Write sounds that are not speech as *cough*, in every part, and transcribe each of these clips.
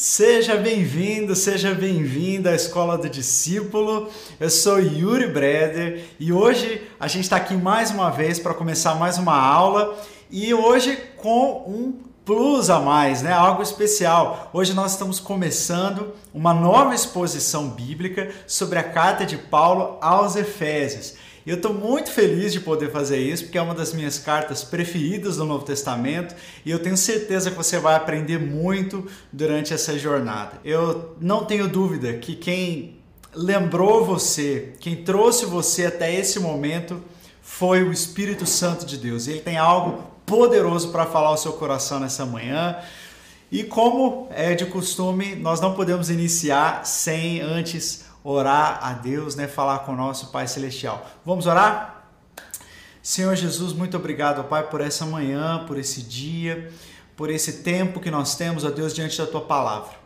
Seja bem-vindo, seja bem-vinda à Escola do Discípulo. Eu sou Yuri Breder e hoje a gente está aqui mais uma vez para começar mais uma aula e hoje com um plus a mais, né? Algo especial. Hoje nós estamos começando uma nova exposição bíblica sobre a carta de Paulo aos Efésios. E eu estou muito feliz de poder fazer isso, porque é uma das minhas cartas preferidas do Novo Testamento e eu tenho certeza que você vai aprender muito durante essa jornada. Eu não tenho dúvida que quem lembrou você, quem trouxe você até esse momento, foi o Espírito Santo de Deus. Ele tem algo poderoso para falar ao seu coração nessa manhã. E como é de costume, nós não podemos iniciar sem antes orar a Deus, né, falar com o nosso Pai Celestial. Vamos orar? Senhor Jesus, muito obrigado, Pai, por essa manhã, por esse dia, por esse tempo que nós temos, ó Deus, diante da tua palavra.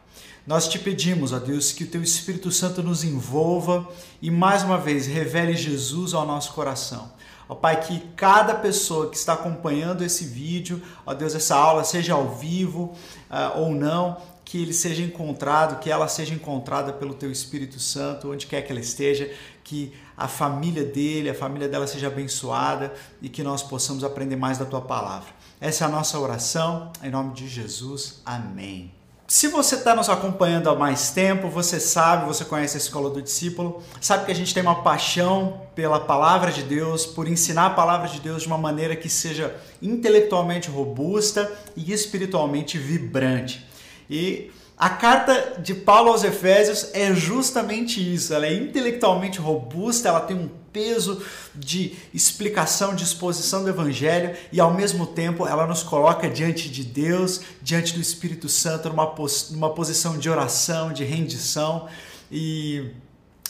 Nós te pedimos, ó Deus, que o teu Espírito Santo nos envolva e mais uma vez revele Jesus ao nosso coração. Ó Pai, que cada pessoa que está acompanhando esse vídeo, ó Deus, essa aula, seja ao vivo uh, ou não, que ele seja encontrado, que ela seja encontrada pelo teu Espírito Santo, onde quer que ela esteja, que a família dele, a família dela seja abençoada e que nós possamos aprender mais da tua palavra. Essa é a nossa oração, em nome de Jesus. Amém. Se você está nos acompanhando há mais tempo, você sabe, você conhece a Escola do Discípulo, sabe que a gente tem uma paixão pela palavra de Deus, por ensinar a palavra de Deus de uma maneira que seja intelectualmente robusta e espiritualmente vibrante. E a carta de Paulo aos Efésios é justamente isso. Ela é intelectualmente robusta, ela tem um peso de explicação, de exposição do Evangelho e ao mesmo tempo ela nos coloca diante de Deus, diante do Espírito Santo, numa, pos numa posição de oração, de rendição. E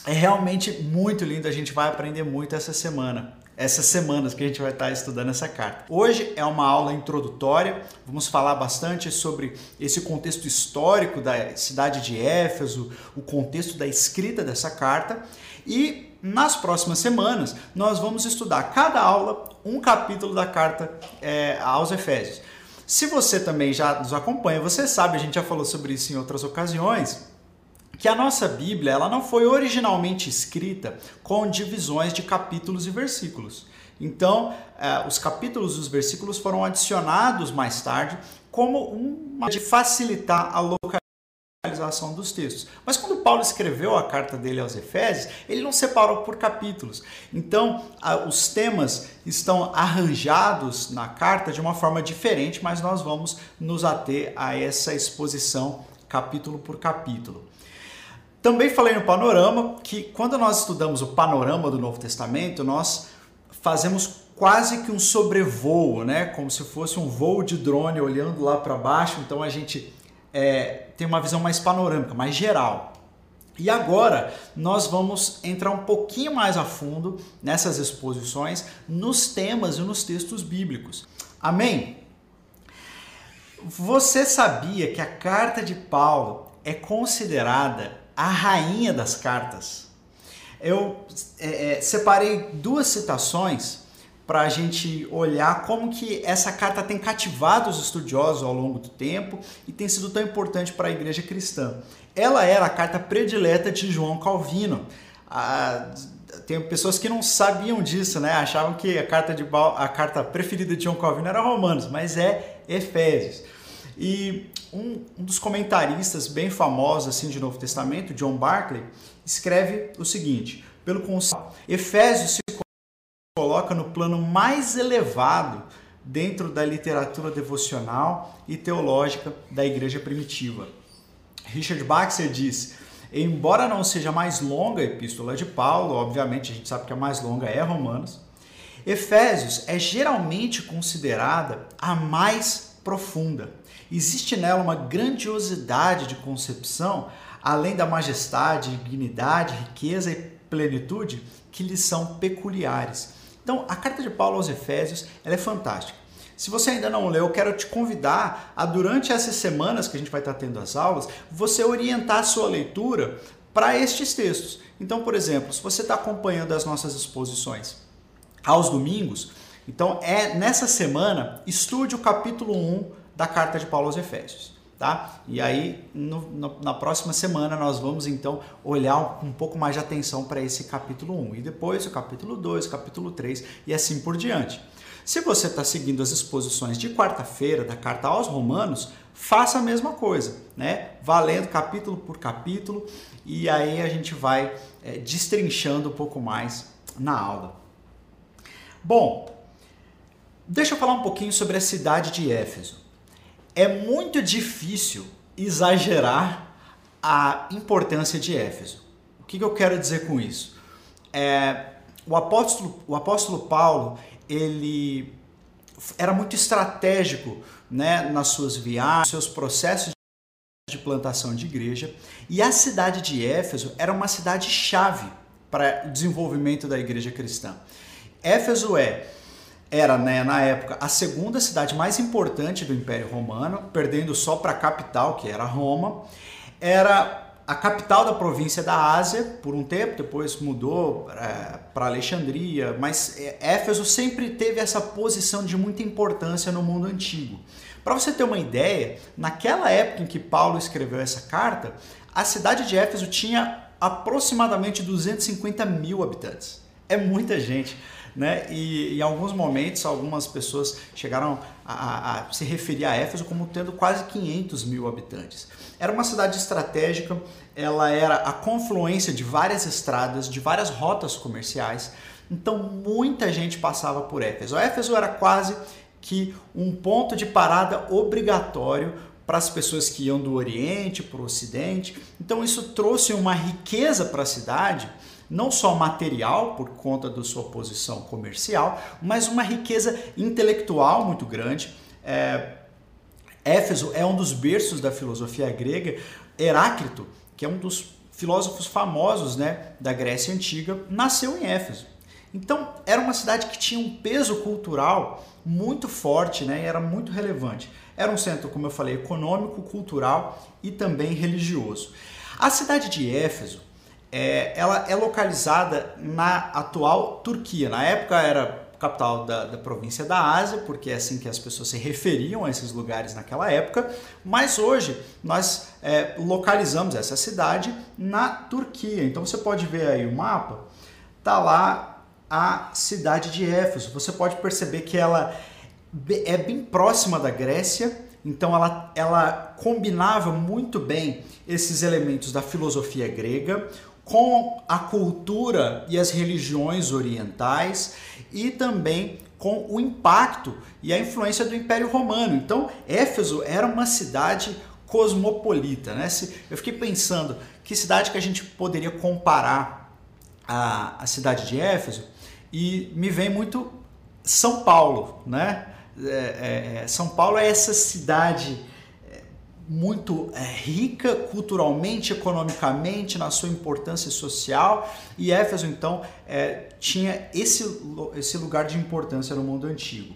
é realmente muito lindo, a gente vai aprender muito essa semana essas semanas que a gente vai estar estudando essa carta. Hoje é uma aula introdutória, vamos falar bastante sobre esse contexto histórico da cidade de Éfeso, o contexto da escrita dessa carta e nas próximas semanas nós vamos estudar cada aula um capítulo da carta é, aos Efésios. Se você também já nos acompanha, você sabe, a gente já falou sobre isso em outras ocasiões, que a nossa Bíblia ela não foi originalmente escrita com divisões de capítulos e versículos. Então, eh, os capítulos e os versículos foram adicionados mais tarde como uma de facilitar a localização dos textos. Mas quando Paulo escreveu a carta dele aos Efésios, ele não separou por capítulos. Então, os temas estão arranjados na carta de uma forma diferente, mas nós vamos nos ater a essa exposição capítulo por capítulo. Também falei no panorama que quando nós estudamos o panorama do Novo Testamento, nós fazemos quase que um sobrevoo, né? Como se fosse um voo de drone olhando lá para baixo. Então a gente é, tem uma visão mais panorâmica, mais geral. E agora nós vamos entrar um pouquinho mais a fundo nessas exposições, nos temas e nos textos bíblicos. Amém? Você sabia que a carta de Paulo é considerada a rainha das cartas. Eu é, é, separei duas citações para a gente olhar como que essa carta tem cativado os estudiosos ao longo do tempo e tem sido tão importante para a igreja cristã. Ela era a carta predileta de João Calvino. Tem pessoas que não sabiam disso, né? Achavam que a carta, de, a carta preferida de João Calvino era Romanos, mas é Efésios. E um, um dos comentaristas bem famosos assim de Novo Testamento, John Barclay, escreve o seguinte: pelo conceito, Efésios se coloca no plano mais elevado dentro da literatura devocional e teológica da igreja primitiva. Richard Baxter diz: embora não seja mais longa a epístola de Paulo, obviamente a gente sabe que a mais longa é Romanos, Efésios é geralmente considerada a mais profunda. Existe nela uma grandiosidade de concepção, além da majestade, dignidade, riqueza e plenitude que lhes são peculiares. Então, a carta de Paulo aos Efésios é fantástica. Se você ainda não leu, eu quero te convidar a, durante essas semanas que a gente vai estar tendo as aulas, você orientar a sua leitura para estes textos. Então, por exemplo, se você está acompanhando as nossas exposições aos domingos, então é nessa semana, estude o capítulo 1 da carta de Paulo aos Efésios. tá? E aí no, no, na próxima semana nós vamos então olhar um, um pouco mais de atenção para esse capítulo 1 e depois o capítulo 2, o capítulo 3 e assim por diante. Se você está seguindo as exposições de quarta-feira da carta aos Romanos, faça a mesma coisa, né? Valendo capítulo por capítulo e aí a gente vai é, destrinchando um pouco mais na aula. Bom, deixa eu falar um pouquinho sobre a cidade de Éfeso. É muito difícil exagerar a importância de Éfeso. O que, que eu quero dizer com isso? É, o, apóstolo, o apóstolo Paulo ele era muito estratégico né, nas suas viagens, seus processos de plantação de igreja. E a cidade de Éfeso era uma cidade chave para o desenvolvimento da igreja cristã. Éfeso é era né, na época a segunda cidade mais importante do Império Romano, perdendo só para a capital, que era Roma. Era a capital da província da Ásia por um tempo, depois mudou é, para Alexandria, mas é, Éfeso sempre teve essa posição de muita importância no mundo antigo. Para você ter uma ideia, naquela época em que Paulo escreveu essa carta, a cidade de Éfeso tinha aproximadamente 250 mil habitantes. É muita gente né? E em alguns momentos, algumas pessoas chegaram a, a, a, se referir a Éfeso como tendo quase 500 mil habitantes. Era uma cidade estratégica, ela era a confluência de várias estradas, de várias rotas comerciais, então muita gente passava por Éfeso. Éfeso era quase que um ponto de parada obrigatório para as pessoas que iam do Oriente para o Ocidente. Então isso trouxe uma riqueza para a cidade não só material, por conta da sua posição comercial, mas uma riqueza intelectual muito grande. É, Éfeso é um dos berços da filosofia grega. Heráclito, que é um dos filósofos famosos né, da Grécia Antiga, nasceu em Éfeso. Então, era uma cidade que tinha um peso cultural muito forte né, e era muito relevante. Era um centro, como eu falei, econômico, cultural e também religioso. A cidade de Éfeso é, ela é localizada na atual Turquia. Na época era capital da, da, província da Ásia, porque é assim que as pessoas se referiam a esses lugares naquela época, mas hoje nós é, localizamos essa cidade na Turquia. Então você pode ver aí o mapa, tá lá a cidade de Éfeso. Você pode perceber que ela é bem próxima da Grécia, então ela, ela combinava muito bem esses elementos da filosofia grega, com a cultura e as religiões orientais e também com o impacto e a influência do Império Romano. Então, Éfeso era uma cidade cosmopolita, né? Eu fiquei pensando que cidade que a gente poderia comparar a, a cidade de Éfeso e me vem muito São Paulo, né? É, é, é São Paulo é essa cidade muito é, rica culturalmente, economicamente, na sua importância social, e Éfeso então é, tinha esse, esse lugar de importância no mundo antigo.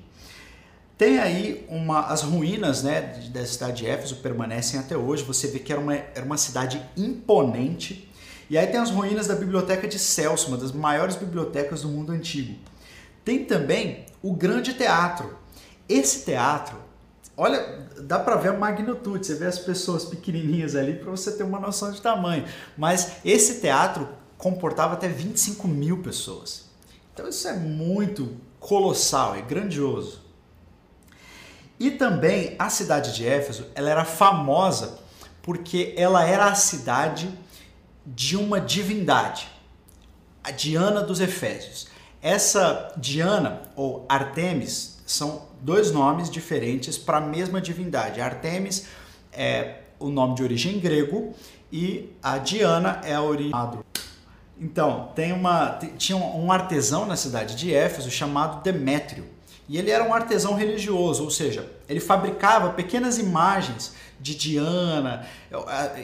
Tem aí uma, as ruínas né, da cidade de Éfeso permanecem até hoje. Você vê que era uma, era uma cidade imponente. E aí tem as ruínas da biblioteca de Celso, uma das maiores bibliotecas do mundo antigo. Tem também o Grande Teatro. Esse teatro Olha, dá para ver a magnitude, você vê as pessoas pequenininhas ali para você ter uma noção de tamanho. Mas esse teatro comportava até 25 mil pessoas. Então isso é muito colossal, é grandioso. E também a cidade de Éfeso, ela era famosa porque ela era a cidade de uma divindade, a Diana dos Efésios. Essa Diana ou Artemis são dois nomes diferentes para a mesma divindade. Artemis é o nome de origem grego e a Diana é a origem. Então, tem uma, tinha um artesão na cidade de Éfeso chamado Demétrio. E ele era um artesão religioso, ou seja, ele fabricava pequenas imagens de Diana,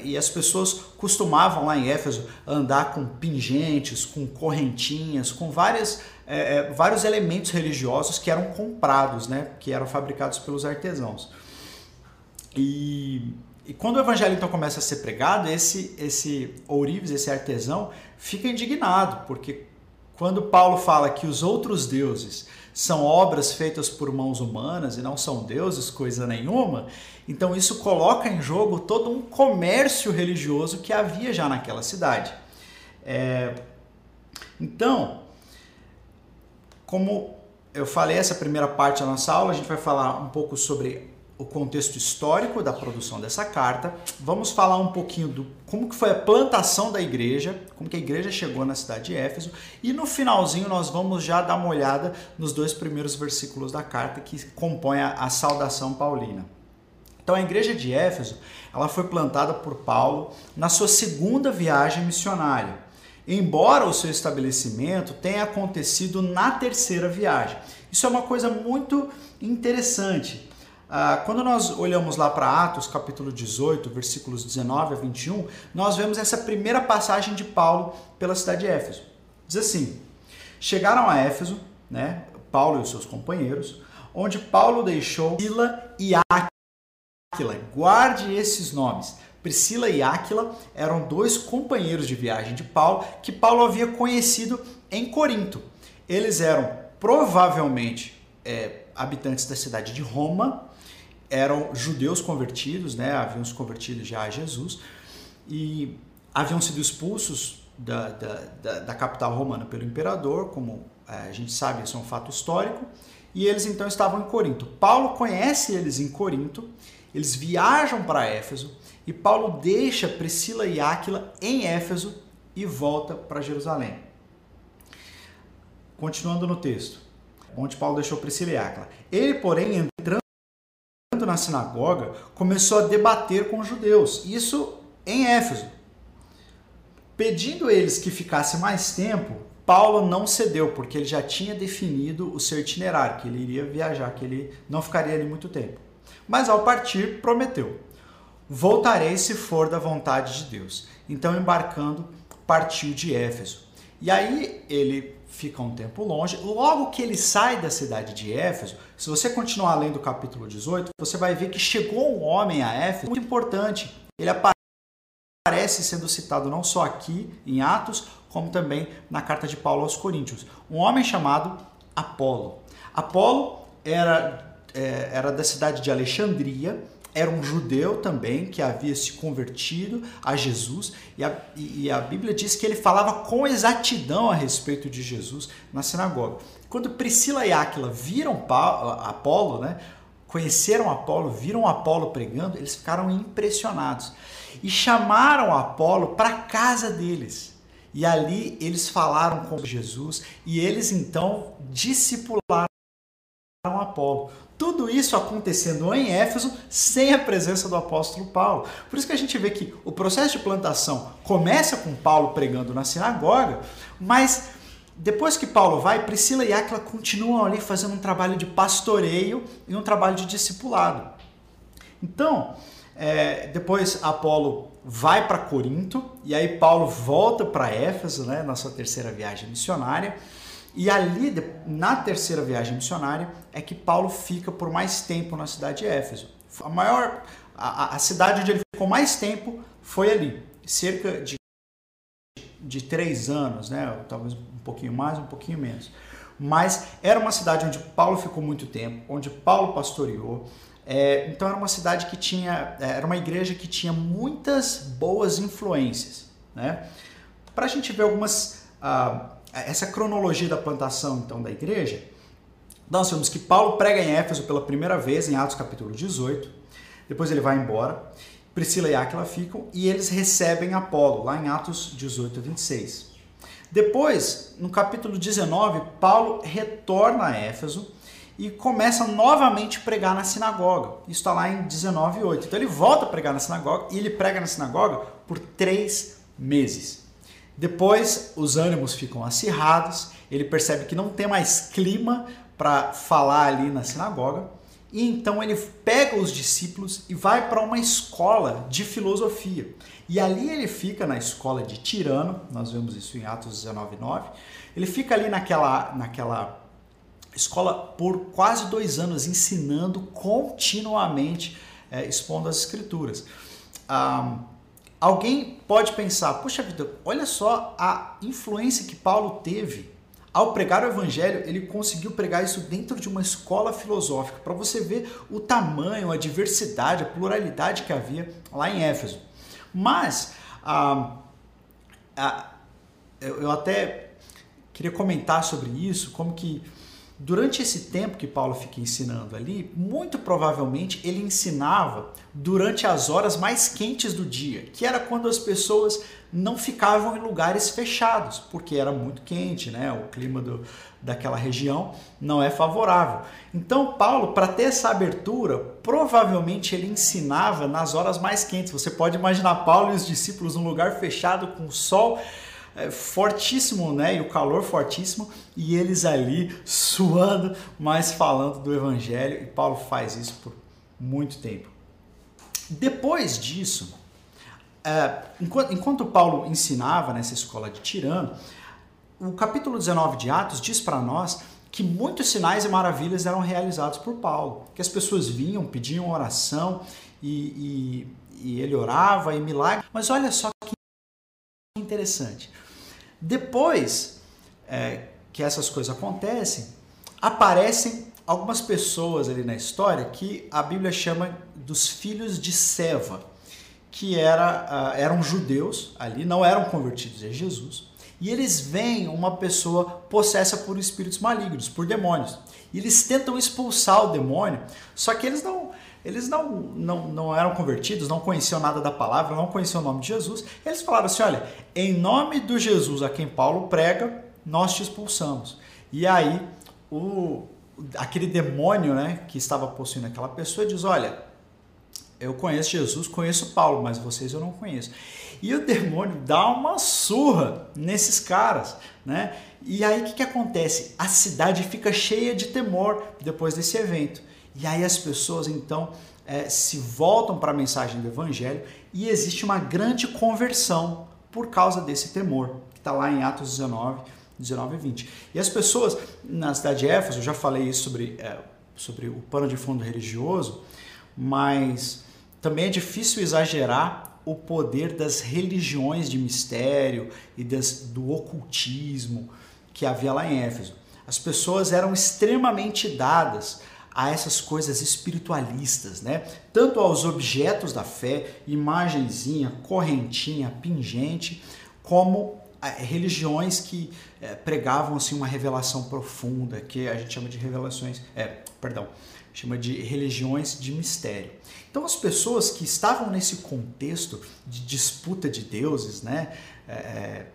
e as pessoas costumavam lá em Éfeso andar com pingentes, com correntinhas, com várias, é, é, vários elementos religiosos que eram comprados, né, que eram fabricados pelos artesãos. E, e quando o evangelho então começa a ser pregado, esse, esse ourives, esse artesão, fica indignado, porque quando Paulo fala que os outros deuses são obras feitas por mãos humanas e não são deuses, coisa nenhuma. Então isso coloca em jogo todo um comércio religioso que havia já naquela cidade. É... Então, como eu falei essa primeira parte da nossa aula, a gente vai falar um pouco sobre o contexto histórico da produção dessa carta. Vamos falar um pouquinho do como que foi a plantação da igreja, como que a igreja chegou na cidade de Éfeso, e no finalzinho nós vamos já dar uma olhada nos dois primeiros versículos da carta que compõem a, a saudação paulina. Então a igreja de Éfeso, ela foi plantada por Paulo na sua segunda viagem missionária. Embora o seu estabelecimento tenha acontecido na terceira viagem. Isso é uma coisa muito interessante. Ah, quando nós olhamos lá para Atos, capítulo 18, versículos 19 a 21, nós vemos essa primeira passagem de Paulo pela cidade de Éfeso. Diz assim: Chegaram a Éfeso, né, Paulo e os seus companheiros, onde Paulo deixou Priscila e Áquila. Guarde esses nomes. Priscila e Áquila eram dois companheiros de viagem de Paulo que Paulo havia conhecido em Corinto. Eles eram provavelmente é, habitantes da cidade de Roma eram judeus convertidos, né? haviam se convertido já a Jesus e haviam sido expulsos da, da, da, da capital romana pelo imperador, como é, a gente sabe, isso é um fato histórico, e eles então estavam em Corinto. Paulo conhece eles em Corinto, eles viajam para Éfeso e Paulo deixa Priscila e Áquila em Éfeso e volta para Jerusalém. Continuando no texto, onde Paulo deixou Priscila e Áquila. Ele, porém, entrando na sinagoga, começou a debater com os judeus, isso em Éfeso. Pedindo eles que ficasse mais tempo, Paulo não cedeu, porque ele já tinha definido o seu itinerário, que ele iria viajar, que ele não ficaria ali muito tempo. Mas ao partir, prometeu: Voltarei se for da vontade de Deus. Então, embarcando, partiu de Éfeso. E aí ele fica um tempo longe. Logo que ele sai da cidade de Éfeso, se você continuar lendo o capítulo 18, você vai ver que chegou um homem a Éfeso muito importante. Ele aparece sendo citado não só aqui em Atos, como também na carta de Paulo aos Coríntios. Um homem chamado Apolo. Apolo era, é, era da cidade de Alexandria era um judeu também que havia se convertido a Jesus e a, e a, Bíblia diz que ele falava com exatidão a respeito de Jesus na sinagoga. Quando Priscila e Áquila viram Paulo, Apolo, né, conheceram Apolo, viram Apolo pregando, eles ficaram impressionados e chamaram Apolo para casa deles. E ali eles falaram com Jesus e eles então discipularam Apolo. Tudo isso acontecendo em Éfeso sem a presença do apóstolo Paulo. Por isso que a gente vê que o processo de plantação começa com Paulo pregando na sinagoga, mas depois que Paulo vai, Priscila e Áquila continuam ali fazendo um trabalho de pastoreio e um trabalho de discipulado. Então, é, depois Apolo vai para Corinto e aí Paulo volta para Éfeso, né, na sua terceira viagem missionária. E ali, na terceira viagem missionária, é que Paulo fica por mais tempo na cidade de Éfeso. A maior, a, a cidade onde ele ficou mais tempo foi ali, cerca de, de três anos, né? Talvez um pouquinho mais, um pouquinho menos. Mas era uma cidade onde Paulo ficou muito tempo, onde Paulo pastoreou. É, então era uma cidade que tinha, é, era uma igreja que tinha muitas boas influências, né? Para a gente ver algumas ah, essa cronologia da plantação então da igreja, nós vemos que Paulo prega em Éfeso pela primeira vez em Atos capítulo 18, depois ele vai embora, Priscila e Áquila ficam e eles recebem Apolo, lá em Atos 18 a 26. Depois, no capítulo 19, Paulo retorna a Éfeso e começa novamente a pregar na sinagoga. Isso está lá em 19,8. Então ele volta a pregar na sinagoga e ele prega na sinagoga por três meses. Depois os ânimos ficam acirrados, ele percebe que não tem mais clima para falar ali na sinagoga, e então ele pega os discípulos e vai para uma escola de filosofia. E ali ele fica na escola de Tirano, nós vemos isso em Atos 19:9. Ele fica ali naquela, naquela escola por quase dois anos, ensinando continuamente, é, expondo as escrituras. Ah, Alguém pode pensar, puxa vida, olha só a influência que Paulo teve Ao pregar o evangelho, ele conseguiu pregar isso dentro de uma escola filosófica, para você ver o tamanho, a diversidade, a pluralidade que havia lá em Éfeso. Mas, ah, ah, eu até queria comentar sobre isso, como que Durante esse tempo que Paulo fica ensinando ali, muito provavelmente ele ensinava durante as horas mais quentes do dia, que era quando as pessoas não ficavam em lugares fechados, porque era muito quente, né? O clima do, daquela região não é favorável. Então, Paulo, para ter essa abertura, provavelmente ele ensinava nas horas mais quentes. Você pode imaginar Paulo e os discípulos num lugar fechado com sol é, fortíssimo, né? E o calor fortíssimo, e eles ali suando, mas falando do evangelho, e Paulo faz isso por muito tempo. Depois disso, é, enquanto, enquanto Paulo ensinava nessa escola de Tirano, o capítulo 19 de Atos diz para nós que muitos sinais e maravilhas eram realizados por Paulo, que as pessoas vinham, pediam oração e, e, e ele orava e milagre. Mas olha só que interessante. Depois é, que essas coisas acontecem, aparecem algumas pessoas ali na história que a Bíblia chama dos filhos de Seva, que era, uh, eram judeus ali, não eram convertidos a Jesus, e eles veem uma pessoa possessa por espíritos malignos, por demônios. E eles tentam expulsar o demônio, só que eles não, eles não, não, não eram convertidos, não conheciam nada da palavra, não conheciam o nome de Jesus. Eles falaram assim: olha, em nome do Jesus a quem Paulo prega, nós te expulsamos. E aí, o, aquele demônio né, que estava possuindo aquela pessoa diz: olha, eu conheço Jesus, conheço Paulo, mas vocês eu não conheço. E o demônio dá uma surra nesses caras, né? E aí o que, que acontece? A cidade fica cheia de temor depois desse evento. E aí as pessoas então é, se voltam para a mensagem do Evangelho e existe uma grande conversão por causa desse temor, que está lá em Atos 19, 19 e 20. E as pessoas na cidade de Éfeso, eu já falei isso sobre, é, sobre o pano de fundo religioso, mas também é difícil exagerar o poder das religiões de mistério e das, do ocultismo que havia lá em Éfeso. As pessoas eram extremamente dadas a essas coisas espiritualistas, né? Tanto aos objetos da fé, imagenzinha, correntinha, pingente, como religiões que é, pregavam assim uma revelação profunda, que a gente chama de revelações, é, perdão, chama de religiões de mistério. Então as pessoas que estavam nesse contexto de disputa de deuses, né, é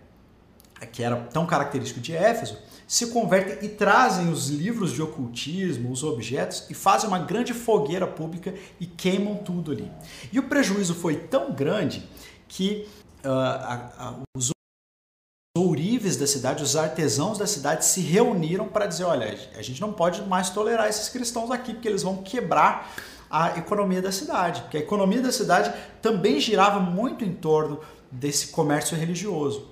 que era tão característico de Éfeso, se convertem e trazem os livros de ocultismo, os objetos, e fazem uma grande fogueira pública e queimam tudo ali. E o prejuízo foi tão grande que uh, a, a, os ourives da cidade, os artesãos da cidade se reuniram para dizer: olha, a gente não pode mais tolerar esses cristãos aqui, porque eles vão quebrar a economia da cidade. Porque a economia da cidade também girava muito em torno desse comércio religioso.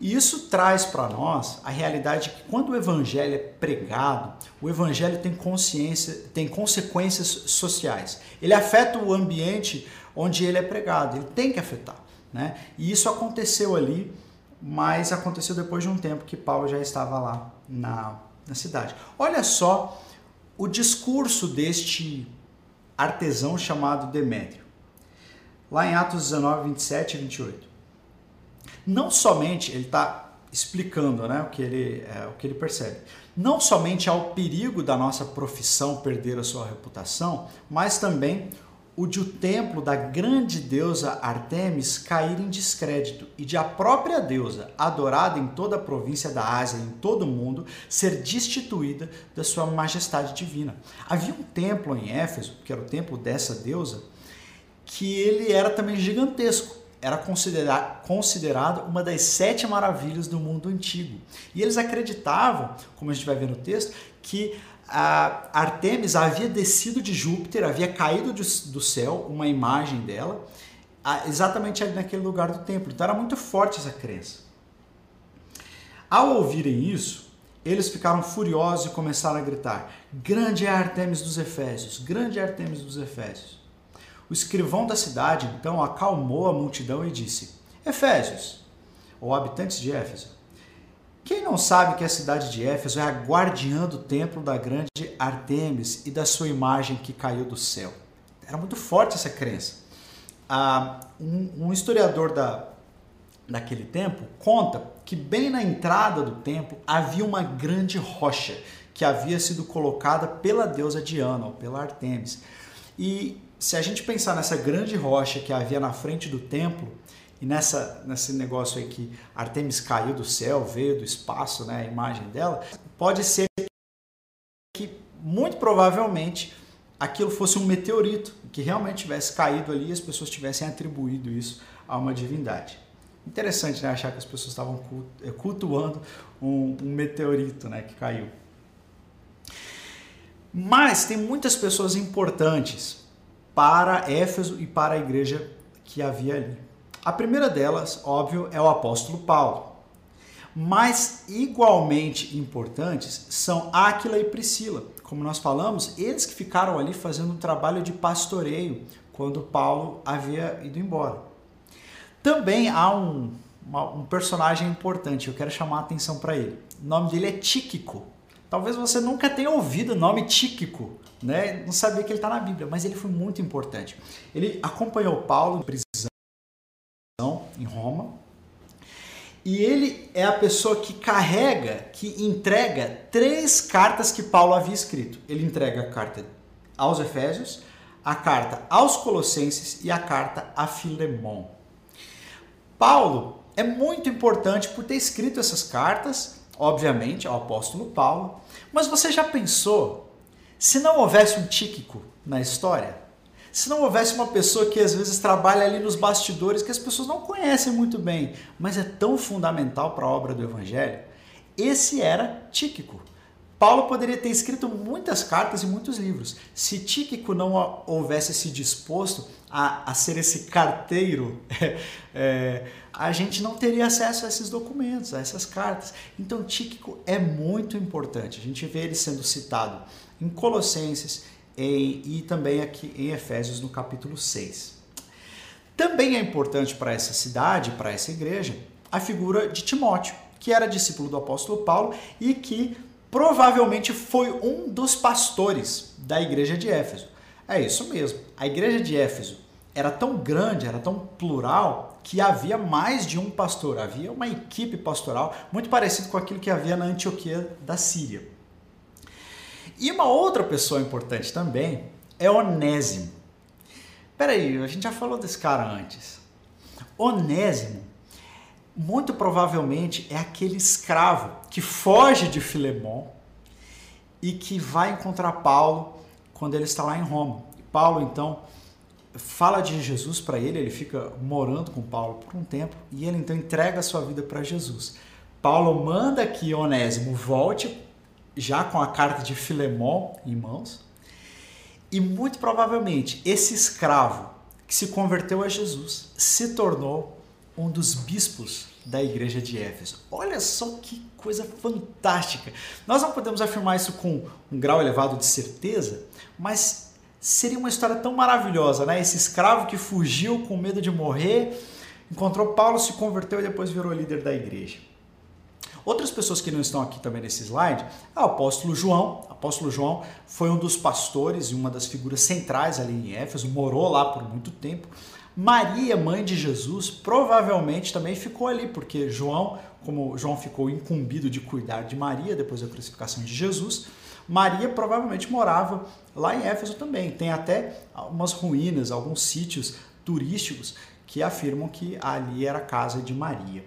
E isso traz para nós a realidade que quando o evangelho é pregado, o evangelho tem consciência, tem consequências sociais. Ele afeta o ambiente onde ele é pregado, ele tem que afetar, né? E isso aconteceu ali, mas aconteceu depois de um tempo que Paulo já estava lá na, na cidade. Olha só o discurso deste artesão chamado Demétrio. Lá em Atos 19, 27 e 28 não somente ele está explicando né, o, que ele, é, o que ele percebe, não somente ao perigo da nossa profissão perder a sua reputação, mas também o de o templo da grande deusa Artemis cair em descrédito e de a própria deusa, adorada em toda a província da Ásia e em todo o mundo, ser destituída da sua majestade divina. Havia um templo em Éfeso, que era o templo dessa deusa, que ele era também gigantesco era considerado, considerado uma das sete maravilhas do mundo antigo. E eles acreditavam, como a gente vai ver no texto, que Artemis havia descido de Júpiter, havia caído do céu uma imagem dela, exatamente ali naquele lugar do templo. Então era muito forte essa crença. Ao ouvirem isso, eles ficaram furiosos e começaram a gritar: Grande é Artemis dos Efésios! Grande é Artemis dos Efésios! O escrivão da cidade então acalmou a multidão e disse: Efésios, ou habitantes de Éfeso, Quem não sabe que a cidade de Éfeso é a guardiã do templo da grande Artemis e da sua imagem que caiu do céu? Era muito forte essa crença. Ah, um, um historiador da, daquele tempo conta que bem na entrada do templo havia uma grande rocha que havia sido colocada pela deusa Diana ou pela Artemis. E se a gente pensar nessa grande rocha que havia na frente do templo, e nessa, nesse negócio aí que Artemis caiu do céu, veio do espaço, né, a imagem dela, pode ser que muito provavelmente aquilo fosse um meteorito, que realmente tivesse caído ali e as pessoas tivessem atribuído isso a uma divindade. Interessante, né, achar que as pessoas estavam eh, cultuando um, um meteorito, né, que caiu. Mas tem muitas pessoas importantes para Éfeso e para a igreja que havia ali. A primeira delas, óbvio, é o apóstolo Paulo. Mas igualmente importantes são Áquila e Priscila. Como nós falamos, eles que ficaram ali fazendo um trabalho de pastoreio quando Paulo havia ido embora. Também há um, uma, um personagem importante, eu quero chamar a atenção para ele. O nome dele é Tíquico. Talvez você nunca tenha ouvido o nome Tíquico, né? não sabia que ele está na Bíblia, mas ele foi muito importante. Ele acompanhou Paulo em prisão em Roma. E ele é a pessoa que carrega, que entrega três cartas que Paulo havia escrito. Ele entrega a carta aos Efésios, a carta aos Colossenses e a carta a Filemon. Paulo é muito importante por ter escrito essas cartas, obviamente, ao apóstolo Paulo. Mas você já pensou se não houvesse um Tíquico na história? Se não houvesse uma pessoa que às vezes trabalha ali nos bastidores, que as pessoas não conhecem muito bem, mas é tão fundamental para a obra do Evangelho, esse era Tíquico. Paulo poderia ter escrito muitas cartas e muitos livros. Se Tíquico não houvesse se disposto a, a ser esse carteiro, *laughs* é, a gente não teria acesso a esses documentos, a essas cartas. Então Tíquico é muito importante. A gente vê ele sendo citado em Colossenses, em, e também aqui em Efésios no capítulo 6. Também é importante para essa cidade, para essa igreja, a figura de Timóteo, que era discípulo do apóstolo Paulo e que provavelmente foi um dos pastores da igreja de Éfeso. É isso mesmo. A igreja de Éfeso era tão grande, era tão plural, que havia mais de um pastor, havia uma equipe pastoral muito parecido com aquilo que havia na Antioquia da Síria. E uma outra pessoa importante também é Onésimo. Peraí, a gente já falou desse cara antes. Onésimo, muito provavelmente, é aquele escravo que foge de Filemon e que vai encontrar Paulo quando ele está lá em Roma. E Paulo, então, fala de Jesus para ele, ele fica morando com Paulo por um tempo e ele então entrega a sua vida para Jesus. Paulo manda que Onésimo volte já com a carta de Filemon em mãos. E muito provavelmente esse escravo que se converteu a Jesus se tornou um dos bispos da igreja de Éfeso. Olha só que coisa fantástica! Nós não podemos afirmar isso com um grau elevado de certeza, mas seria uma história tão maravilhosa, né? Esse escravo que fugiu com medo de morrer, encontrou Paulo, se converteu e depois virou líder da igreja. Outras pessoas que não estão aqui também nesse slide é o apóstolo João. O apóstolo João foi um dos pastores e uma das figuras centrais ali em Éfeso, morou lá por muito tempo. Maria, mãe de Jesus, provavelmente também ficou ali, porque João, como João ficou incumbido de cuidar de Maria depois da crucificação de Jesus, Maria provavelmente morava lá em Éfeso também. Tem até algumas ruínas, alguns sítios turísticos que afirmam que ali era a casa de Maria.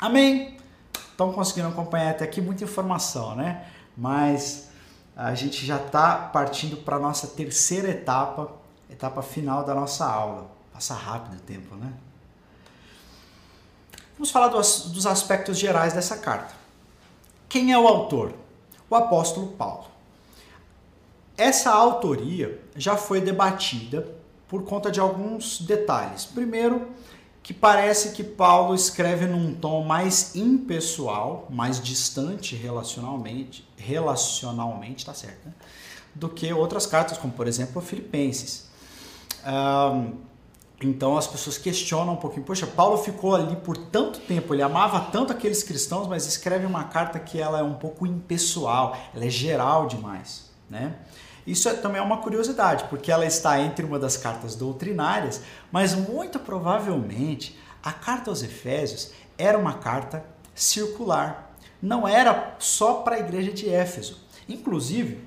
Amém? estão conseguindo acompanhar até aqui muita informação, né? Mas a gente já está partindo para a nossa terceira etapa, etapa final da nossa aula. Passa rápido o tempo, né? Vamos falar dos, dos aspectos gerais dessa carta. Quem é o autor? O apóstolo Paulo. Essa autoria já foi debatida por conta de alguns detalhes. Primeiro, que parece que Paulo escreve num tom mais impessoal, mais distante relacionalmente, relacionalmente, tá certo, né? do que outras cartas, como por exemplo Filipenses. Um, Então as pessoas questionam um pouquinho, poxa, Paulo ficou ali por tanto tempo, ele amava tanto aqueles cristãos, mas escreve uma carta que ela é um pouco impessoal, ela é geral demais, né? Isso é, também é uma curiosidade, porque ela está entre uma das cartas doutrinárias, mas muito provavelmente a carta aos Efésios era uma carta circular, não era só para a igreja de Éfeso. Inclusive,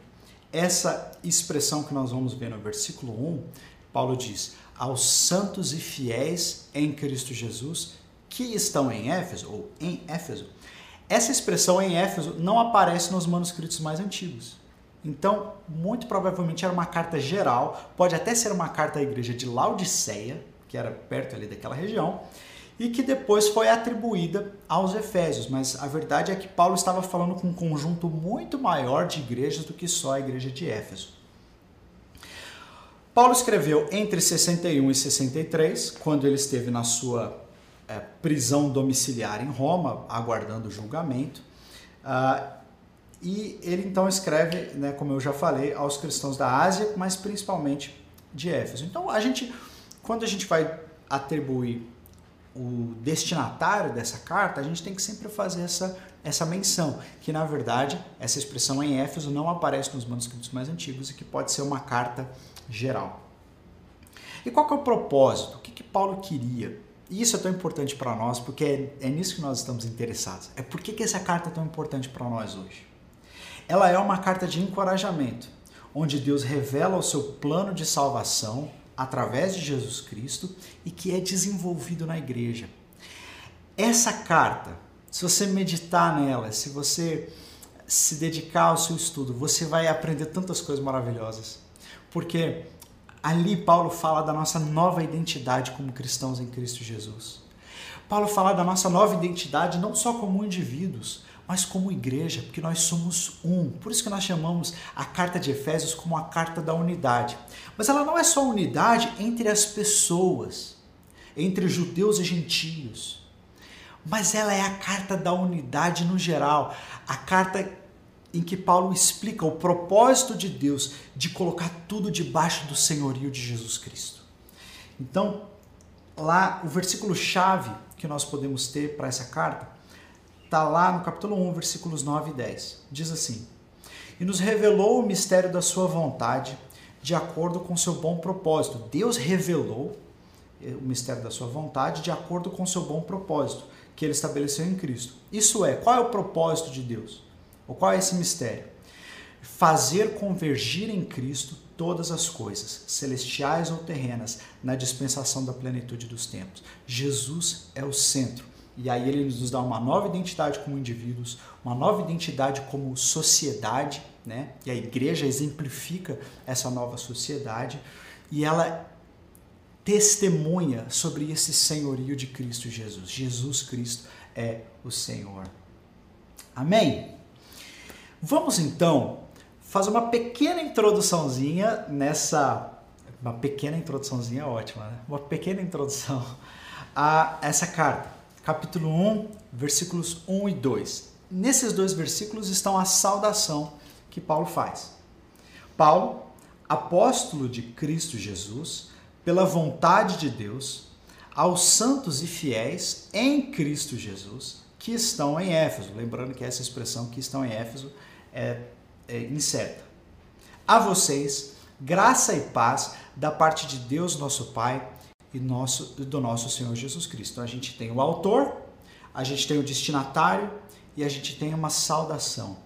essa expressão que nós vamos ver no versículo 1, Paulo diz: aos santos e fiéis em Cristo Jesus que estão em Éfeso ou em Éfeso. Essa expressão em Éfeso não aparece nos manuscritos mais antigos. Então, muito provavelmente era uma carta geral, pode até ser uma carta à igreja de Laodiceia, que era perto ali daquela região, e que depois foi atribuída aos Efésios. Mas a verdade é que Paulo estava falando com um conjunto muito maior de igrejas do que só a igreja de Éfeso. Paulo escreveu entre 61 e 63, quando ele esteve na sua é, prisão domiciliar em Roma, aguardando o julgamento. Uh, e ele então escreve, né, como eu já falei, aos cristãos da Ásia, mas principalmente de Éfeso. Então, a gente, quando a gente vai atribuir o destinatário dessa carta, a gente tem que sempre fazer essa, essa menção, que na verdade essa expressão em Éfeso não aparece nos manuscritos mais antigos e que pode ser uma carta geral. E qual que é o propósito? O que, que Paulo queria? E isso é tão importante para nós porque é, é, nisso que nós estamos interessados. É por que, que essa carta é tão importante para nós hoje? Ela é uma carta de encorajamento, onde Deus revela o seu plano de salvação através de Jesus Cristo e que é desenvolvido na igreja. Essa carta, se você meditar nela, se você se dedicar ao seu estudo, você vai aprender tantas coisas maravilhosas. Porque ali Paulo fala da nossa nova identidade como cristãos em Cristo Jesus. Paulo fala da nossa nova identidade não só como indivíduos, mas como igreja, porque nós somos um. Por isso que nós chamamos a carta de Efésios como a carta da unidade. Mas ela não é só unidade entre as pessoas, entre judeus e gentios. Mas ela é a carta da unidade no geral, a carta em que Paulo explica o propósito de Deus de colocar tudo debaixo do senhorio de Jesus Cristo. Então, lá o versículo chave que nós podemos ter para essa carta está lá no capítulo 1, versículos 9 e 10. Diz assim: E nos revelou o mistério da sua vontade, de acordo com seu bom propósito. Deus revelou eh, o mistério da sua vontade de acordo com seu bom propósito que ele estabeleceu em Cristo. Isso é, qual é o propósito de Deus? Ou qual é esse mistério? Fazer convergir em Cristo todas as coisas, celestiais ou terrenas, na dispensação da plenitude dos tempos. Jesus é o centro. E aí ele nos dá uma nova identidade como indivíduos, uma nova identidade como sociedade, né? E a igreja exemplifica essa nova sociedade e ela testemunha sobre esse senhorio de Cristo Jesus. Jesus Cristo é o Senhor. Amém? Vamos então fazer uma pequena introduçãozinha nessa. Uma pequena introduçãozinha ótima, né? Uma pequena introdução a essa carta. Capítulo 1, versículos 1 e 2. Nesses dois versículos estão a saudação que Paulo faz. Paulo, apóstolo de Cristo Jesus, pela vontade de Deus, aos santos e fiéis em Cristo Jesus que estão em Éfeso. Lembrando que essa expressão que estão em Éfeso é, é incerta. A vocês, graça e paz da parte de Deus, nosso Pai, e nosso, do nosso Senhor Jesus Cristo. A gente tem o autor, a gente tem o destinatário e a gente tem uma saudação.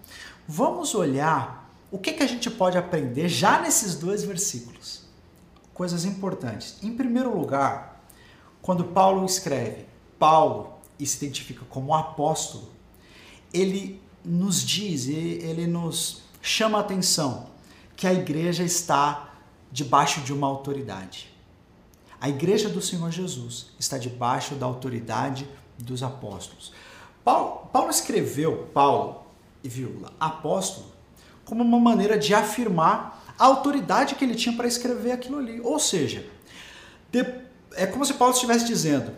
Vamos olhar o que, que a gente pode aprender já nesses dois versículos. Coisas importantes. Em primeiro lugar, quando Paulo escreve, Paulo se identifica como apóstolo, ele nos diz, ele nos chama a atenção que a igreja está debaixo de uma autoridade. A igreja do Senhor Jesus está debaixo da autoridade dos apóstolos. Paulo, Paulo escreveu, Paulo e vírgula, apóstolo, como uma maneira de afirmar a autoridade que ele tinha para escrever aquilo ali. Ou seja, é como se Paulo estivesse dizendo: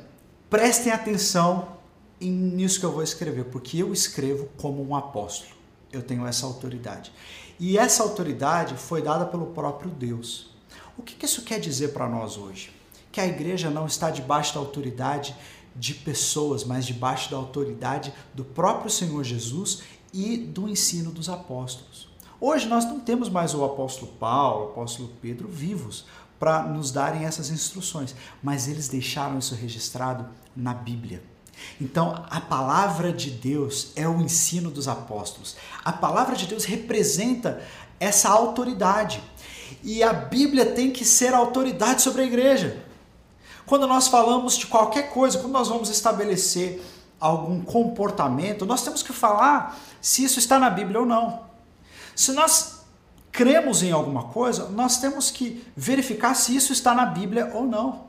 prestem atenção nisso que eu vou escrever, porque eu escrevo como um apóstolo. Eu tenho essa autoridade. E essa autoridade foi dada pelo próprio Deus. O que, isso quer dizer para nós hoje? Porque a igreja não está debaixo da autoridade de pessoas, mas debaixo da autoridade do próprio Senhor Jesus e do ensino dos apóstolos. Hoje nós não temos mais o apóstolo Paulo, o apóstolo Pedro vivos para nos darem essas instruções, mas eles deixaram isso registrado na Bíblia. Então, a palavra de Deus é o ensino dos apóstolos. A palavra de Deus representa essa autoridade. E a Bíblia tem que ser autoridade sobre a igreja. Quando nós falamos de qualquer coisa, quando nós vamos estabelecer algum comportamento, nós temos que falar se isso está na Bíblia ou não. Se nós cremos em alguma coisa, nós temos que verificar se isso está na Bíblia ou não.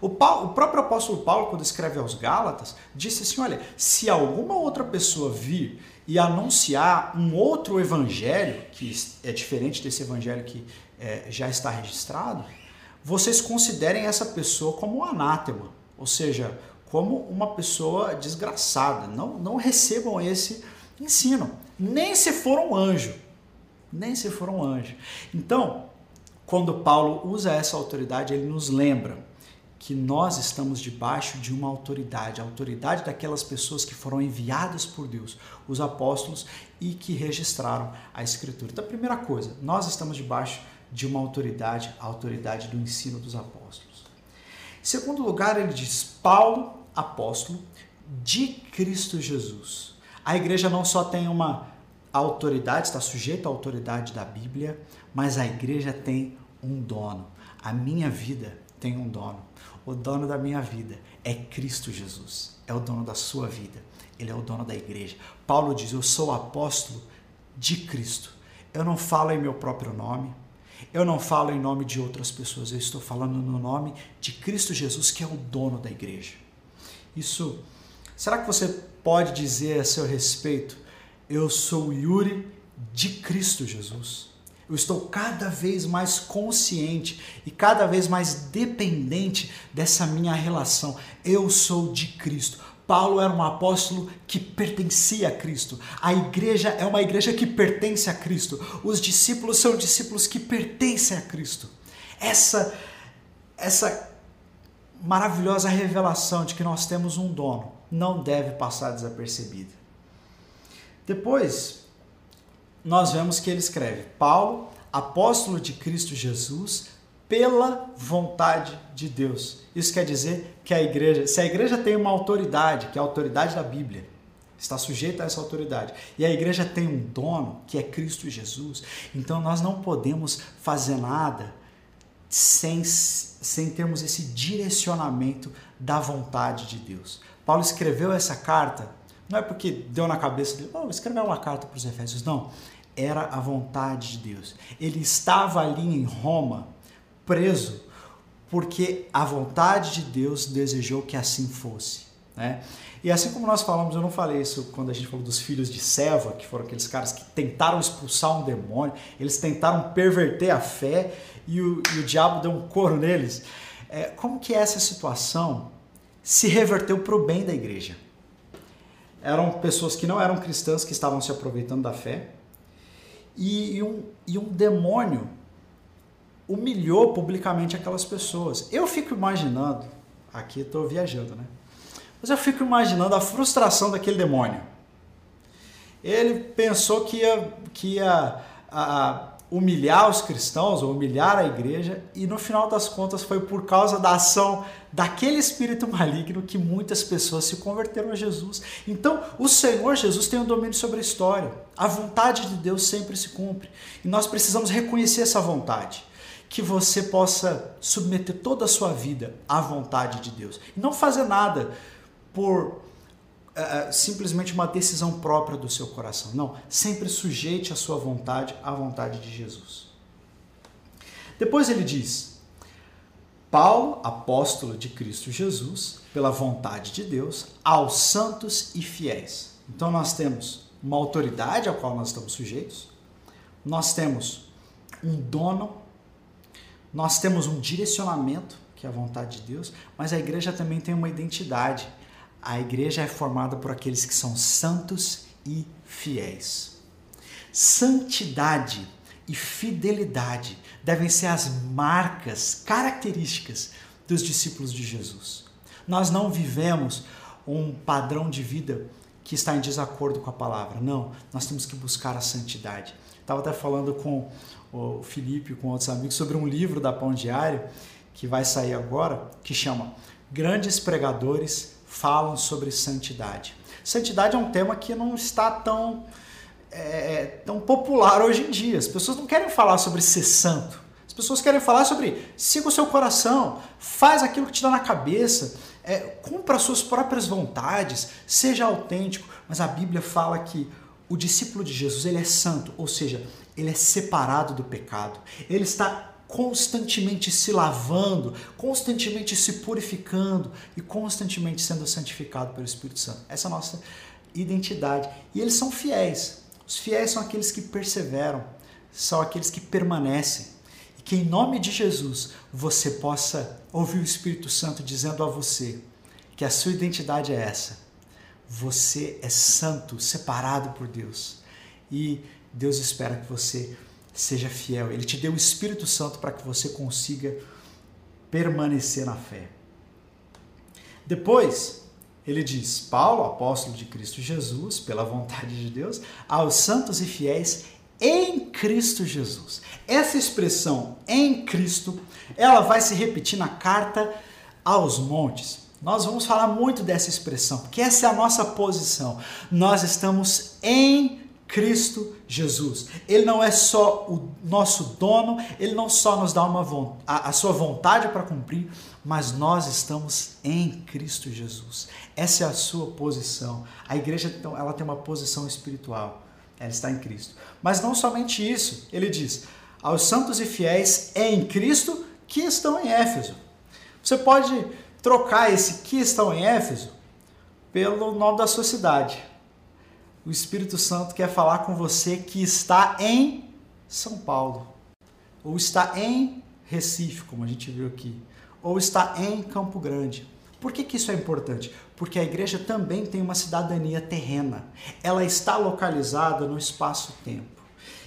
O, Paulo, o, próprio apóstolo Paulo, quando escreve aos Gálatas, disse assim: olha, se alguma outra pessoa vir e anunciar um outro evangelho, que é diferente desse evangelho que é, já está registrado, vocês considerem essa pessoa como um anátema, ou seja, como uma pessoa desgraçada. Não, não recebam esse ensino, nem se for um anjo, nem se for um anjo. Então, quando Paulo usa essa autoridade, ele nos lembra que nós estamos debaixo de uma autoridade, a autoridade daquelas pessoas que foram enviadas por Deus, os apóstolos, e que registraram a Escritura. Então, a primeira coisa, nós estamos debaixo de uma autoridade, a autoridade do ensino dos apóstolos. Em segundo lugar, ele diz: Paulo, apóstolo de Cristo Jesus. A igreja não só tem uma autoridade, está sujeita à autoridade da Bíblia, mas a igreja tem um dono. A minha vida tem um dono. O dono da minha vida é Cristo Jesus. É o dono da sua vida. Ele é o dono da igreja. Paulo diz: Eu sou apóstolo de Cristo. Eu não falo em meu próprio nome. Eu não falo em nome de outras pessoas. Eu estou falando no nome de Cristo Jesus, que é o dono da igreja. Isso. Será que você pode dizer a seu respeito? Eu sou Yuri de Cristo Jesus. Eu estou cada vez mais consciente e cada vez mais dependente dessa minha relação. Eu sou de Cristo. Paulo era um apóstolo que pertencia a Cristo. A igreja é uma igreja que pertence a Cristo. Os discípulos são discípulos que pertencem a Cristo. Essa essa maravilhosa revelação de que nós temos um dono não deve passar desapercebida. Depois, nós vemos que ele escreve: Paulo, apóstolo de Cristo Jesus, pela vontade de Deus. Isso quer dizer que a igreja, se a igreja tem uma autoridade, que é a autoridade da Bíblia, está sujeita a essa autoridade, e a igreja tem um dono, que é Cristo Jesus, então nós não podemos fazer nada sem, sem termos esse direcionamento da vontade de Deus. Paulo escreveu essa carta, não é porque deu na cabeça dele, oh, escreveu uma carta para os Efésios, não era a vontade de Deus. Ele estava ali em Roma, preso, porque a vontade de Deus desejou que assim fosse. Né? E assim como nós falamos, eu não falei isso quando a gente falou dos filhos de Seva, que foram aqueles caras que tentaram expulsar um demônio, eles tentaram perverter a fé e o, e o diabo deu um coro neles. É, como que essa situação se reverteu para o bem da igreja? Eram pessoas que não eram cristãs que estavam se aproveitando da fé, e, e, um, e um demônio humilhou publicamente aquelas pessoas. Eu fico imaginando, aqui estou viajando, né? Mas eu fico imaginando a frustração daquele demônio. Ele pensou que ia, que ia a, humilhar os cristãos, ou humilhar a igreja, e no final das contas foi por causa da ação daquele espírito maligno que muitas pessoas se converteram a Jesus. Então, o Senhor Jesus tem o um domínio sobre a história. A vontade de Deus sempre se cumpre. E nós precisamos reconhecer essa vontade. Que você possa submeter toda a sua vida à vontade de Deus. E não fazer nada por simplesmente uma decisão própria do seu coração. Não, sempre sujeite a sua vontade à vontade de Jesus. Depois ele diz: Paulo, apóstolo de Cristo Jesus, pela vontade de Deus, aos santos e fiéis. Então nós temos uma autoridade à qual nós estamos sujeitos, nós temos um dono, nós temos um direcionamento, que é a vontade de Deus, mas a igreja também tem uma identidade a igreja é formada por aqueles que são santos e fiéis. Santidade e fidelidade devem ser as marcas, características dos discípulos de Jesus. Nós não vivemos um padrão de vida que está em desacordo com a palavra. Não, nós temos que buscar a santidade. Estava até falando com o Felipe, com outros amigos, sobre um livro da Pão Diário que vai sair agora, que chama Grandes Pregadores Falam sobre Santidade. Santidade é um tema que não está tão, é, tão popular hoje em dia. As pessoas não querem falar sobre ser santo. As pessoas querem falar sobre siga o seu coração, faz aquilo que te dá na cabeça, é, cumpra as suas próprias vontades, seja autêntico. Mas a Bíblia fala que o discípulo de Jesus ele é santo, ou seja, ele é separado do pecado. Ele está constantemente se lavando, constantemente se purificando e constantemente sendo santificado pelo Espírito Santo. Essa é a nossa identidade. E eles são fiéis. Os fiéis são aqueles que perseveram, são aqueles que permanecem. E que em nome de Jesus você possa ouvir o Espírito Santo dizendo a você que a sua identidade é essa. Você é santo, separado por Deus. E Deus espera que você seja fiel. Ele te deu o Espírito Santo para que você consiga permanecer na fé. Depois, ele diz: Paulo, apóstolo de Cristo Jesus, pela vontade de Deus, aos santos e fiéis em Cristo Jesus. Essa expressão em Cristo, ela vai se repetir na carta aos montes. Nós vamos falar muito dessa expressão, porque essa é a nossa posição. Nós estamos em Cristo Jesus. Ele não é só o nosso dono, ele não só nos dá uma a, a sua vontade para cumprir, mas nós estamos em Cristo Jesus. Essa é a sua posição. A igreja então, ela tem uma posição espiritual. Ela está em Cristo. Mas não somente isso. Ele diz: aos santos e fiéis em Cristo que estão em Éfeso. Você pode trocar esse que estão em Éfeso pelo nome da sua cidade o Espírito Santo quer falar com você que está em São Paulo, ou está em Recife, como a gente viu aqui, ou está em Campo Grande. Por que, que isso é importante? Porque a igreja também tem uma cidadania terrena. Ela está localizada no espaço-tempo.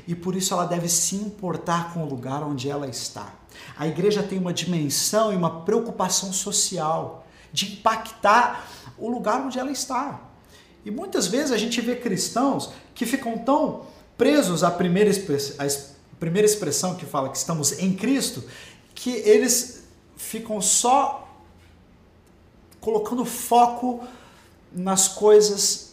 E por isso ela deve se importar com o lugar onde ela está. A igreja tem uma dimensão e uma preocupação social de impactar o lugar onde ela está. E muitas vezes a gente vê cristãos que ficam tão presos à primeira, à primeira expressão que fala que estamos em Cristo, que eles ficam só colocando foco nas coisas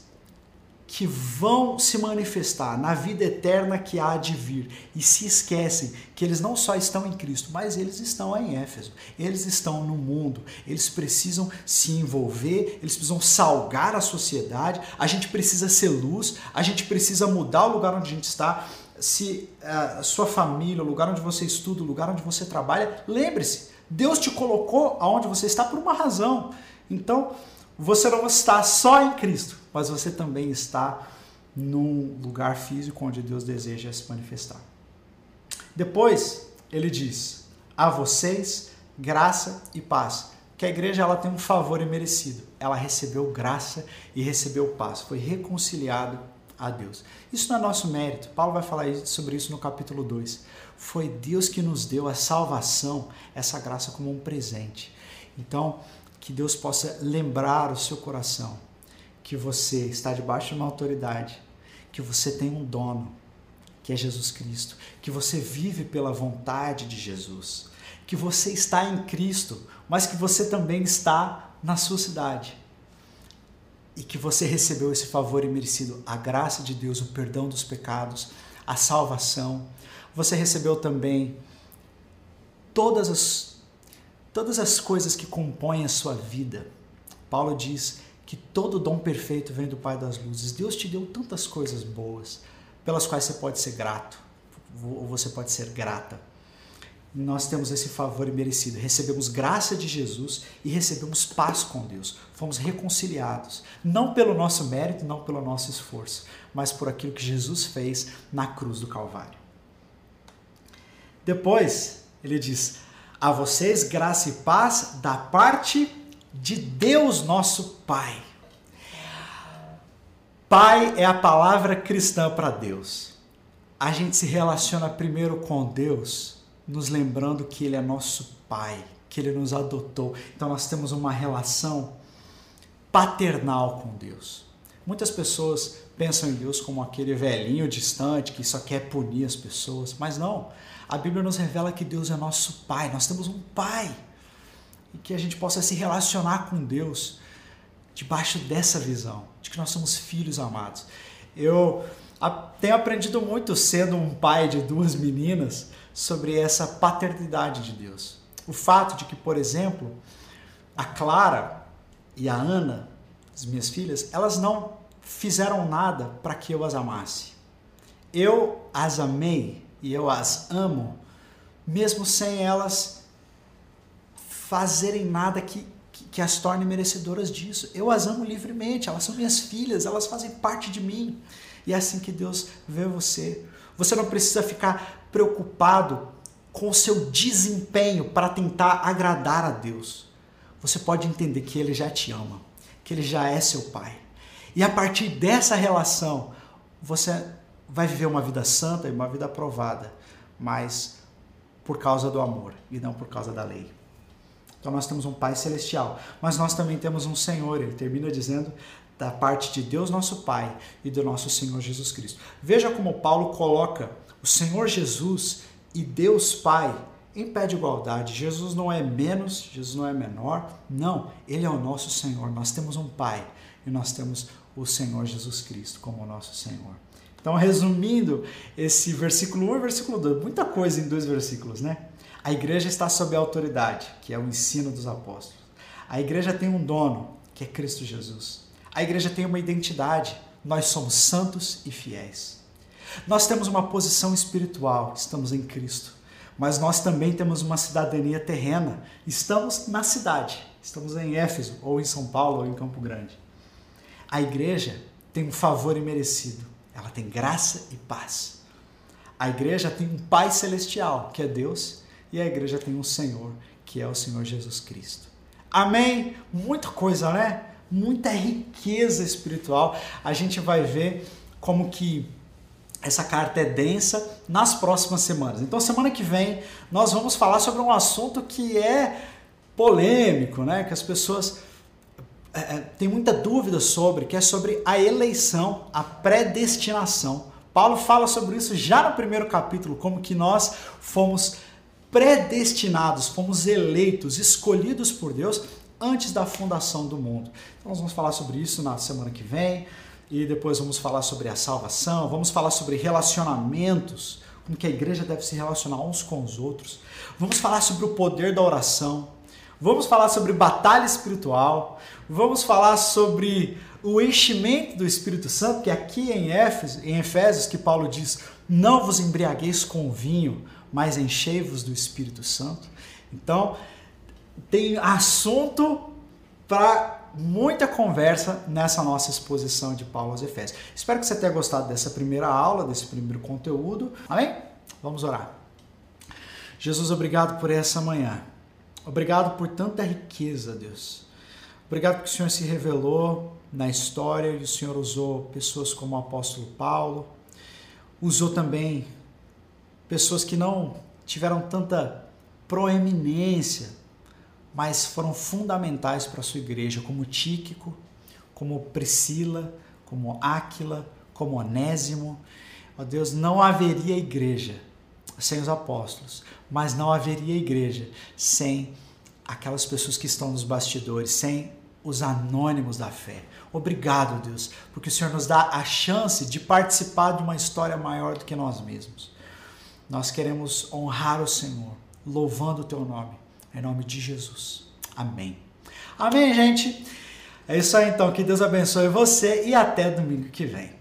que vão se manifestar na vida eterna que há de vir. E se esquecem que eles não só estão em Cristo, mas eles estão em Éfeso, eles estão no mundo, eles precisam se envolver, eles precisam salgar a sociedade, a gente precisa ser luz, a gente precisa mudar o lugar onde a gente está. Se a sua família, o lugar onde você estuda, o lugar onde você trabalha, lembre-se, Deus te colocou aonde você está por uma razão. Então, você não está só em Cristo, mas você também está num lugar físico onde Deus deseja se manifestar. Depois, ele diz: A vocês graça e paz. Que a igreja ela tem um favor imerecido. Ela recebeu graça e recebeu paz. Foi reconciliado a Deus. Isso não é nosso mérito. Paulo vai falar sobre isso no capítulo 2. Foi Deus que nos deu a salvação, essa graça como um presente. Então, que Deus possa lembrar o seu coração que você está debaixo de uma autoridade, que você tem um dono, que é Jesus Cristo, que você vive pela vontade de Jesus, que você está em Cristo, mas que você também está na sua cidade. E que você recebeu esse favor imerecido, a graça de Deus, o perdão dos pecados, a salvação. Você recebeu também todas as todas as coisas que compõem a sua vida. Paulo diz que todo dom perfeito vem do Pai das luzes. Deus te deu tantas coisas boas pelas quais você pode ser grato, ou você pode ser grata. Nós temos esse favor imerecido. Recebemos graça de Jesus e recebemos paz com Deus. Fomos reconciliados, não pelo nosso mérito, não pelo nosso esforço, mas por aquilo que Jesus fez na cruz do Calvário. Depois, ele diz: A vocês graça e paz da parte de Deus nosso Pai. Pai é a palavra cristã para Deus. A gente se relaciona primeiro com Deus, nos lembrando que Ele é nosso Pai. que ele nos adotou. Então nós temos uma relação paternal com Deus. Muitas pessoas pensam em Deus como aquele velhinho distante que só quer punir as pessoas, mas não. A Bíblia nos revela que Deus é nosso Pai, nós temos um Pai. E que a gente possa se relacionar com Deus debaixo dessa visão, de que nós somos filhos amados. Eu tenho aprendido muito sendo um pai de duas meninas sobre essa paternidade de Deus. O fato de que, por exemplo, a Clara e a Ana, as minhas filhas, elas não fizeram nada para que eu as amasse. Eu as amei e eu as amo, mesmo sem elas fazerem nada que, que, que, as torne merecedoras disso. Eu as amo livremente, elas são minhas filhas, elas fazem parte de mim. E é assim que Deus vê você. Você não precisa ficar preocupado com o seu desempenho para tentar agradar a Deus. Você pode entender que Ele já te ama, que Ele já é seu Pai. E a partir dessa relação, você vai viver uma vida santa e uma vida aprovada, mas por causa do amor e não por causa da lei. Então nós temos um Pai celestial, mas nós também temos um Senhor. Ele termina dizendo da parte de Deus nosso Pai e do nosso Senhor Jesus Cristo. Veja como Paulo coloca o Senhor Jesus e Deus Pai em pé de igualdade. Jesus não é menos, Jesus não é menor. Não, ele é o nosso Senhor. Nós temos um Pai e nós temos o Senhor Jesus Cristo como nosso Senhor. Então, resumindo esse versículo 1 e versículo 2, muita coisa em dois versículos, né? A igreja está sob a autoridade, que é o ensino dos apóstolos. A igreja tem um dono, que é Cristo Jesus. A igreja tem uma identidade, nós somos santos e fiéis. Nós temos uma posição espiritual, estamos em Cristo. Mas nós também temos uma cidadania terrena, estamos na cidade, estamos em Éfeso, ou em São Paulo, ou em Campo Grande. A igreja tem um favor imerecido, ela tem graça e paz. A igreja tem um Pai celestial, que é Deus, e a igreja tem um Senhor, que é o Senhor Jesus Cristo. Amém? Muita coisa, né? Muita riqueza espiritual. A gente vai ver como que essa carta é densa nas próximas semanas. Então, semana que vem, nós vamos falar sobre um assunto que é polêmico, né? Que as pessoas é, é têm muita dúvida sobre, que é sobre a eleição, a predestinação. Paulo fala sobre isso já no primeiro capítulo, como que nós fomos predestinados, fomos eleitos, escolhidos por Deus antes da fundação do mundo. Então nós vamos falar sobre isso na semana que vem e depois vamos falar sobre a salvação, vamos falar sobre relacionamentos, como que a igreja deve se relacionar uns com os outros. Vamos falar sobre o poder da oração. Vamos falar sobre batalha espiritual. Vamos falar sobre o enchimento do Espírito Santo, que aqui em Éfeso, em Efésios que Paulo diz: "Não vos embriagueis com vinho, mas enchei-vos do Espírito Santo". Então, tem assunto para muita conversa nessa nossa exposição de Paulo aos Efésios. Espero que você tenha gostado dessa primeira aula, desse primeiro conteúdo. Amém? Vamos orar. Jesus, obrigado por essa manhã. Obrigado por tanta riqueza, Deus. Obrigado porque o Senhor se revelou na história e o Senhor usou pessoas como o apóstolo Paulo. Usou também pessoas que não tiveram tanta proeminência mas foram fundamentais para a sua igreja, como Tíquico, como Priscila, como Áquila, como Onésimo. Ó Deus, não haveria igreja sem os apóstolos, mas não haveria igreja sem aquelas pessoas que estão nos bastidores, sem os anônimos da fé. Obrigado, Deus, porque o Senhor nos dá a chance de participar de uma história maior do que nós mesmos. Nós queremos honrar o Senhor, louvando o teu nome em nome de Jesus. Amém. Amém, gente? É isso aí então. Que Deus abençoe você e até domingo que vem.